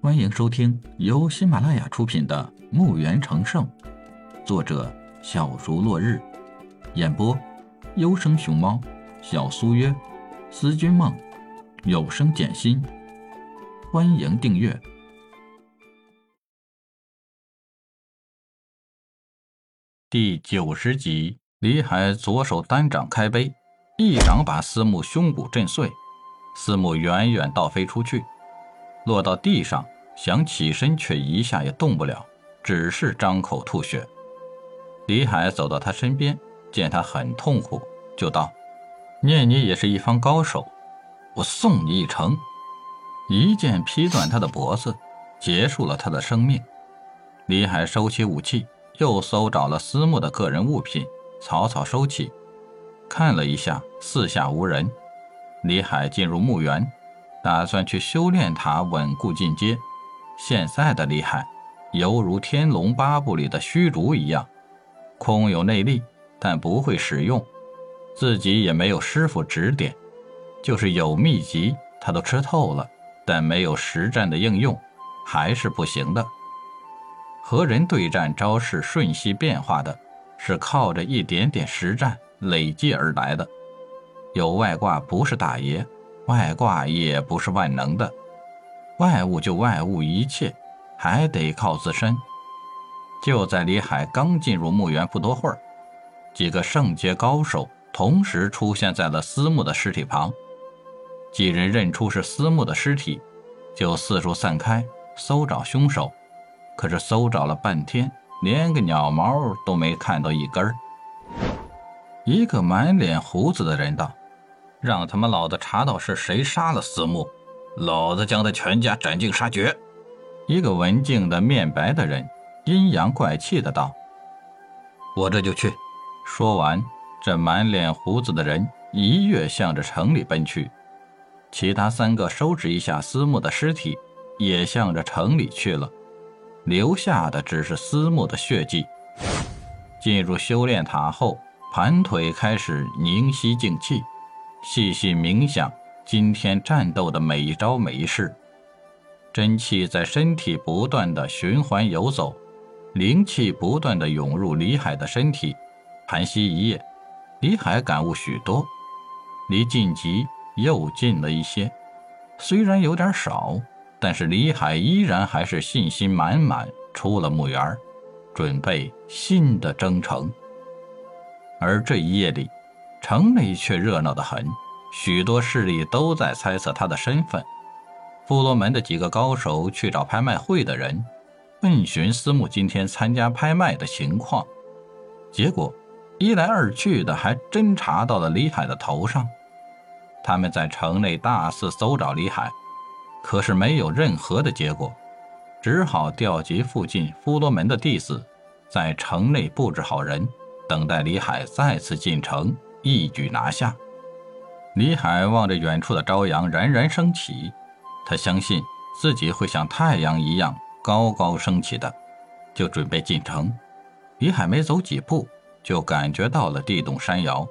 欢迎收听由喜马拉雅出品的《墓园成圣》，作者小竹落日，演播优生熊猫、小苏约、思君梦、有声简心。欢迎订阅第九十集。李海左手单掌开杯，一掌把司慕胸骨震碎，司慕远远倒飞出去。落到地上，想起身却一下也动不了，只是张口吐血。李海走到他身边，见他很痛苦，就道：“念你也是一方高手，我送你一程。”一剑劈断他的脖子，结束了他的生命。李海收起武器，又搜找了思慕的个人物品，草草收起，看了一下，四下无人。李海进入墓园。打算去修炼塔稳固进阶。现在的厉害，犹如《天龙八部》里的虚竹一样，空有内力，但不会使用，自己也没有师傅指点，就是有秘籍，他都吃透了，但没有实战的应用，还是不行的。和人对战，招式瞬息变化的，是靠着一点点实战累积而来的。有外挂不是大爷。外挂也不是万能的，外物就外物一切，还得靠自身。就在李海刚进入墓园不多会儿，几个圣阶高手同时出现在了司木的尸体旁。几人认出是司木的尸体，就四处散开搜找凶手。可是搜找了半天，连个鸟毛都没看到一根儿。一个满脸胡子的人道。让他们老子查到是谁杀了司木，老子将他全家斩尽杀绝。一个文静的面白的人阴阳怪气的道：“我这就去。”说完，这满脸胡子的人一跃向着城里奔去。其他三个收拾一下司木的尸体，也向着城里去了，留下的只是司木的血迹。进入修炼塔后，盘腿开始凝息静气。细细冥想今天战斗的每一招每一式，真气在身体不断的循环游走，灵气不断的涌入李海的身体。盘膝一夜，李海感悟许多，离晋级又近了一些。虽然有点少，但是李海依然还是信心满满，出了墓园，准备新的征程。而这一夜里。城内却热闹得很，许多势力都在猜测他的身份。富罗门的几个高手去找拍卖会的人，问询司木今天参加拍卖的情况。结果一来二去的，还真查到了李海的头上。他们在城内大肆搜找李海，可是没有任何的结果，只好调集附近富罗门的弟子，在城内布置好人，等待李海再次进城。一举拿下。李海望着远处的朝阳冉冉升起，他相信自己会像太阳一样高高升起的，就准备进城。李海没走几步，就感觉到了地动山摇，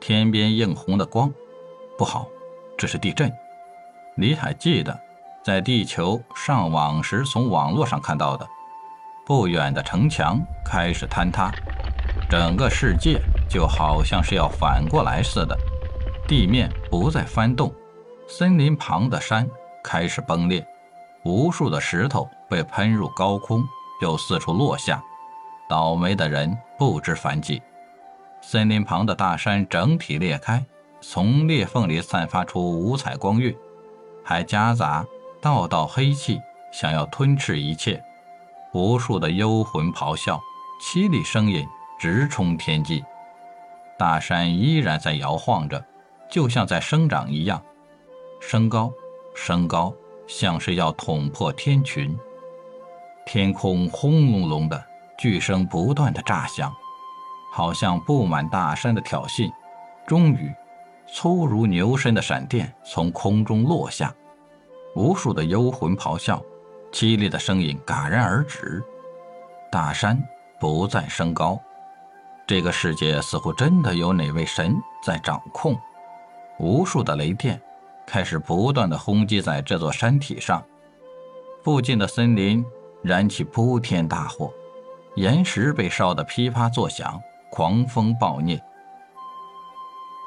天边映红的光，不好，这是地震。李海记得在地球上网时从网络上看到的，不远的城墙开始坍塌，整个世界。就好像是要反过来似的，地面不再翻动，森林旁的山开始崩裂，无数的石头被喷入高空，又四处落下，倒霉的人不知凡几。森林旁的大山整体裂开，从裂缝里散发出五彩光晕，还夹杂道道黑气，想要吞噬一切。无数的幽魂咆哮，凄厉声音直冲天际。大山依然在摇晃着，就像在生长一样，升高，升高，像是要捅破天群。天空轰隆隆的巨声不断的炸响，好像布满大山的挑衅。终于，粗如牛身的闪电从空中落下，无数的幽魂咆哮，凄厉的声音戛然而止。大山不再升高。这个世界似乎真的有哪位神在掌控，无数的雷电开始不断的轰击在这座山体上，附近的森林燃起铺天大火，岩石被烧得噼啪作响，狂风暴虐。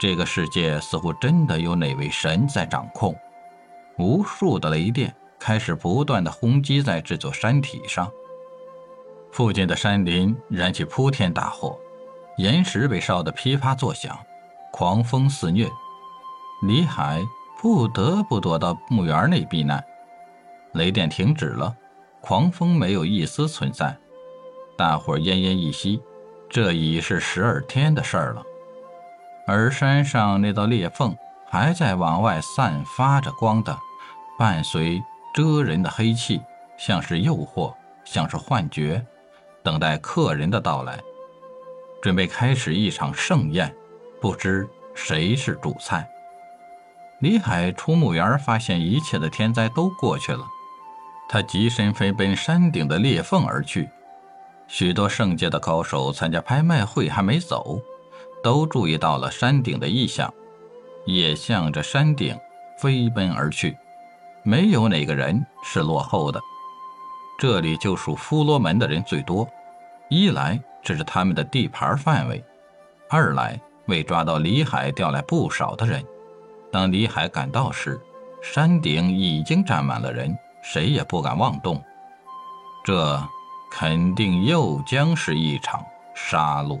这个世界似乎真的有哪位神在掌控，无数的雷电开始不断的轰击在这座山体上。附近的山林燃起铺天大火，岩石被烧得噼啪作响，狂风肆虐。李海不得不躲到墓园内避难。雷电停止了，狂风没有一丝存在，大伙奄奄一息。这已是十二天的事儿了，而山上那道裂缝还在往外散发着光的，伴随遮人的黑气，像是诱惑，像是幻觉。等待客人的到来，准备开始一场盛宴。不知谁是主菜。李海出墓园，发现一切的天灾都过去了。他急身飞奔山顶的裂缝而去。许多圣界的高手参加拍卖会还没走，都注意到了山顶的异象，也向着山顶飞奔而去。没有哪个人是落后的。这里就属夫罗门的人最多。一来这是他们的地盘范围，二来为抓到李海调来不少的人。当李海赶到时，山顶已经站满了人，谁也不敢妄动。这肯定又将是一场杀戮。